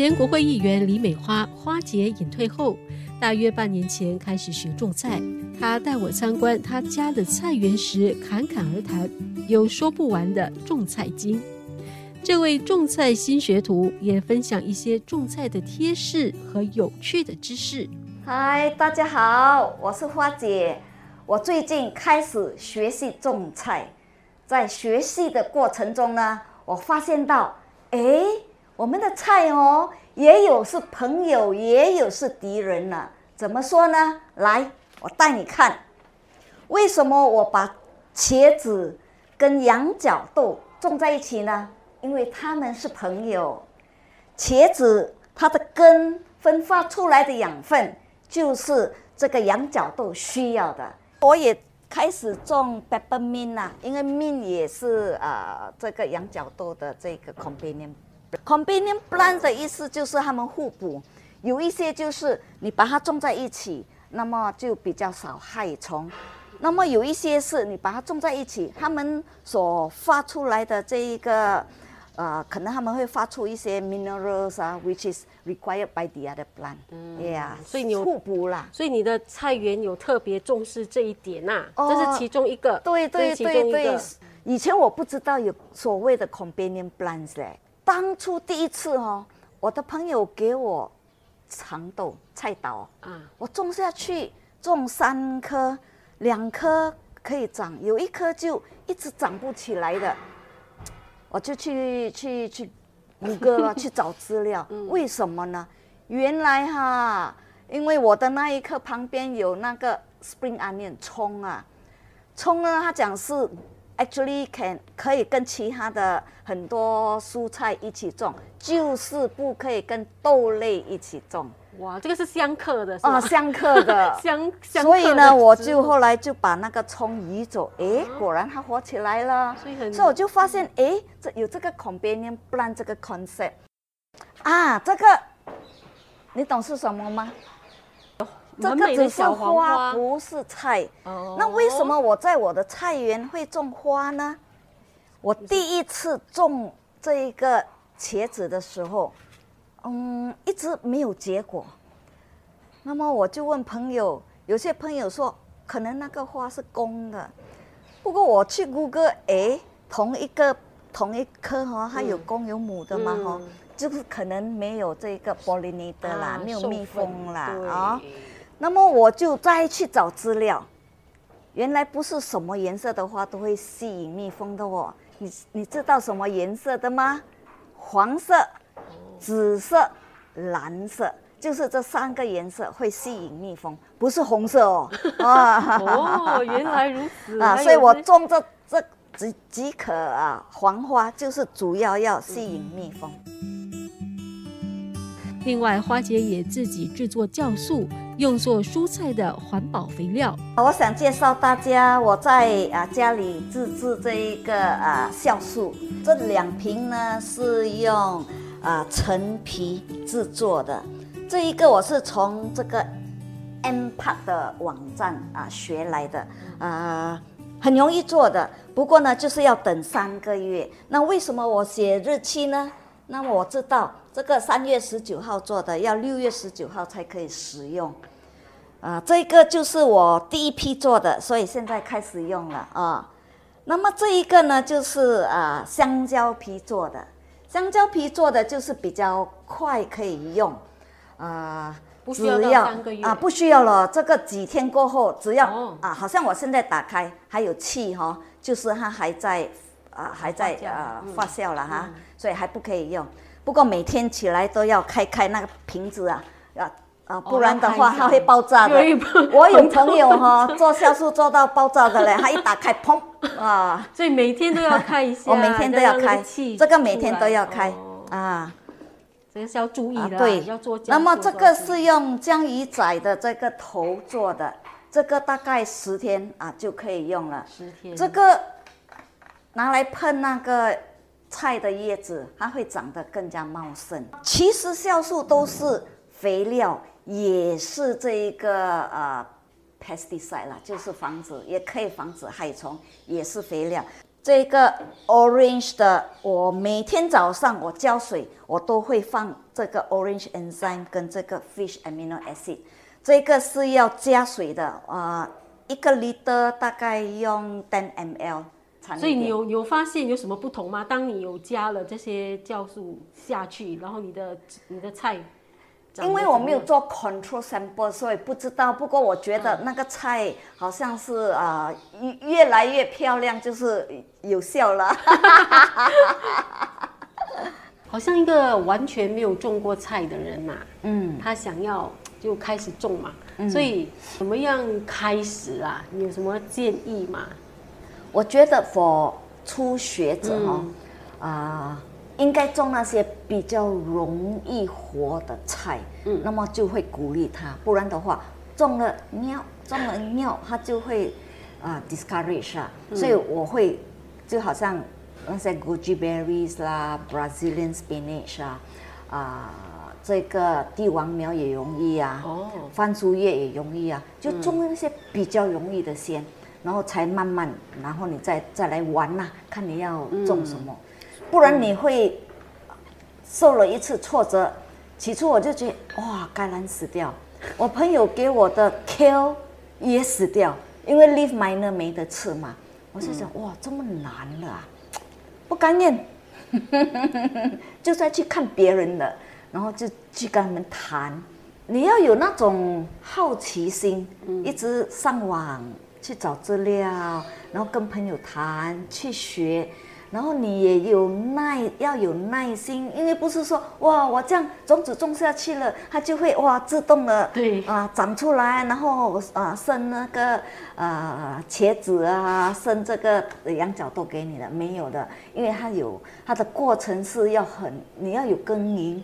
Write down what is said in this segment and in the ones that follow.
前国会议员李美花花姐隐退后，大约半年前开始学种菜。她带我参观她家的菜园时，侃侃而谈，有说不完的种菜经。这位种菜新学徒也分享一些种菜的贴士和有趣的知识。嗨，大家好，我是花姐。我最近开始学习种菜，在学习的过程中呢，我发现到，哎，我们的菜哦，也有是朋友，也有是敌人呢。怎么说呢？来，我带你看，为什么我把茄子跟羊角豆种在一起呢？因为它们是朋友，茄子它的根分发出来的养分就是这个羊角豆需要的。我也开始种 peppermint 啊，因为 mint 也是啊这个羊角豆的这个 companion。Companion plant 的意思就是它们互补，有一些就是你把它种在一起，那么就比较少害虫。那么有一些是你把它种在一起，它们所发出来的这一个。呃，可能他们会发出一些 minerals 啊，which is required by the other plant。嗯，Yeah，所以你有互补啦。所以你的菜园有特别重视这一点呐，这是其中一个。对对对对，以前我不知道有所谓的 companion plants 嘞。当初第一次哦，我的朋友给我长豆菜刀啊，我种下去，种三颗，两颗可以长，有一颗就一直长不起来的。我就去去去谷歌了，去找资料。为什么呢？原来哈，因为我的那一棵旁边有那个 spring onion 葱啊，葱呢，他讲是 actually can 可以跟其他的很多蔬菜一起种，就是不可以跟豆类一起种。哇，这个是相克的，啊，相克的，相相。所以呢，我就后来就把那个葱移走，哎，果然它活起来了。所以很，所以我就发现，哎，这有这个 companion plant 这个 concept，啊，这个你懂是什么吗？这个只是花，不是菜。哦。那为什么我在我的菜园会种花呢？我第一次种这一个茄子的时候。嗯，一直没有结果。那么我就问朋友，有些朋友说可能那个花是公的。不过我去谷歌，哎，同一个同一棵哈，它有公有母的嘛哈，就是可能没有这个 pollinator 啦，没有蜜蜂啦啊。那么我就再去找资料，原来不是什么颜色的花都会吸引蜜蜂的哦。你你知道什么颜色的吗？黄色。紫色、蓝色，就是这三个颜色会吸引蜜蜂，不是红色哦。哦，原来如此啊！所以我种这这几几棵啊黄花，就是主要要吸引蜜蜂。另外，花姐也自己制作酵素，用作蔬菜的环保肥料。我想介绍大家，我在啊家里自制这一个啊酵素，这两瓶呢是用。啊，陈皮制作的这一个，我是从这个 M Park 的网站啊学来的啊，很容易做的。不过呢，就是要等三个月。那为什么我写日期呢？那么我知道这个三月十九号做的，要六月十九号才可以使用。啊，这个就是我第一批做的，所以现在开始用了啊。那么这一个呢，就是啊香蕉皮做的。香蕉皮做的就是比较快可以用，啊，不需要啊，不需要了。这个几天过后，只要啊，好像我现在打开还有气哈，就是它还在啊，还在啊发酵了哈，所以还不可以用。不过每天起来都要开开那个瓶子啊，啊啊，不然的话它会爆炸的。我有朋友哈 做酵素做到爆炸的嘞，他一打开砰。啊，所以每天都要开一下，我 每天都要开，这个每天都要开啊，这个是要注意的，对，要做。那么这个是用江鱼仔的这个头做的，这个大概十天啊就可以用了。十天。这个拿来喷那个菜的叶子，它会长得更加茂盛。其实酵素都是肥料，也是这一个呃。pesticide 啦，就是防止，也可以防止害虫，也是肥料。这个 orange 的，我每天早上我浇水，我都会放这个 orange enzyme 跟这个 fish amino acid。这个是要加水的啊，一个 liter 大概用 ten ml。所以你有有发现有什么不同吗？当你有加了这些酵素下去，然后你的你的菜。因为我没有做 control sample，所以不知道。不过我觉得那个菜好像是啊，越越来越漂亮，就是有效了。好像一个完全没有种过菜的人呐，嗯，他想要就开始种嘛。所以怎么样开始啊？你有什么建议吗？我觉得 for 初学者哈，啊。应该种那些比较容易活的菜，嗯，那么就会鼓励他，不然的话，种了尿，种了尿，他就会啊 discourage 啊，所以我会就好像那些 goji berries 啦，Brazilian spinach 啊，啊，这个帝王苗也容易啊，哦，番薯叶也容易啊，就种那些比较容易的先，然后才慢慢，然后你再再来玩呐，看你要种什么。不然你会受了一次挫折。起初我就觉得哇，甘蓝死掉。我朋友给我的 Kale 也死掉，因为 Leaf Miner 没得吃嘛。我就想哇，这么难了啊，不甘愿，就再去看别人的，然后就去跟他们谈。你要有那种好奇心，一直上网去找资料，然后跟朋友谈，去学。然后你也有耐，要有耐心，因为不是说哇，我这样种子种下去了，它就会哇自动的对啊长出来，然后啊生那个啊茄子啊，生这个羊角豆给你了没有的，因为它有它的过程是要很你要有耕耘。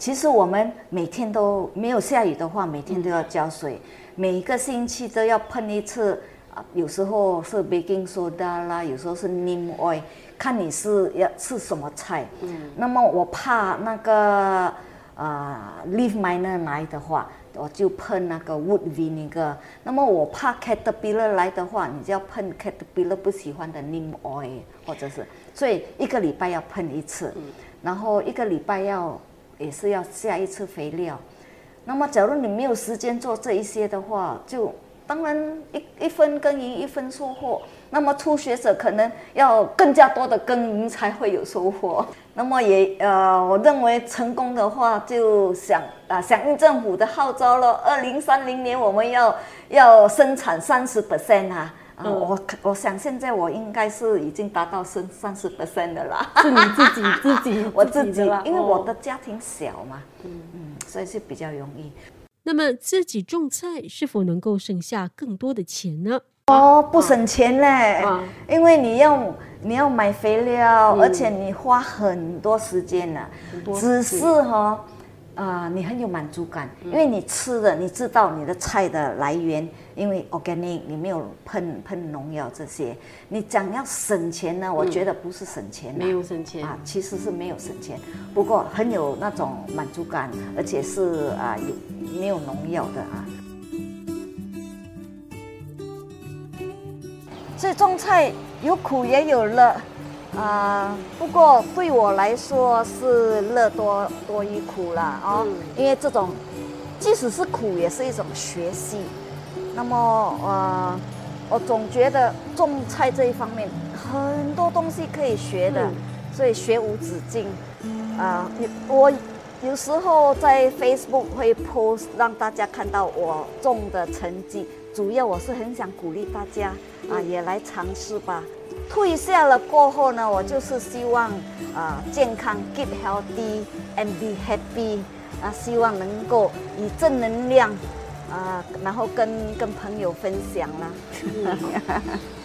其实我们每天都没有下雨的话，每天都要浇水，每个星期都要喷一次啊，有时候是 baking soda 啦，有时候是 neem oil。看你是要吃什么菜，嗯，那么我怕那个啊，leaf miner 来的话，我就喷那个 wood vinegar。那么我怕 caterpillar 来的话，你就要喷 caterpillar 不喜欢的 neem oil，或者是，所以一个礼拜要喷一次，然后一个礼拜要也是要下一次肥料。那么假如你没有时间做这一些的话，就当然一一分耕耘一分收获。那么初学者可能要更加多的耕耘才会有收获。那么也呃，我认为成功的话，就想啊响应政府的号召了。二零三零年我们要要生产三十 percent 啊！啊，我我想现在我应该是已经达到三三十 percent 的啦。是你自己 自己我自己，因为我的家庭小嘛，嗯嗯，所以是比较容易。那么自己种菜是否能够省下更多的钱呢？哦，不省钱嘞，因为你要你要买肥料，而且你花很多时间呢。只是哈，啊，你很有满足感，因为你吃的，你知道你的菜的来源，因为 organic，你没有喷喷农药这些。你讲要省钱呢，我觉得不是省钱，没有省钱。啊，其实是没有省钱，不过很有那种满足感，而且是啊有没有农药的啊。所以种菜有苦也有乐，啊，不过对我来说是乐多多于苦了啊，因为这种即使是苦也是一种学习。那么呃，我总觉得种菜这一方面很多东西可以学的，所以学无止境。啊，我有时候在 Facebook 会 post 让大家看到我种的成绩，主要我是很想鼓励大家。啊，也来尝试吧。退下了过后呢，我就是希望啊健康，keep healthy and be happy。啊，希望能够以正能量啊，然后跟跟朋友分享啦。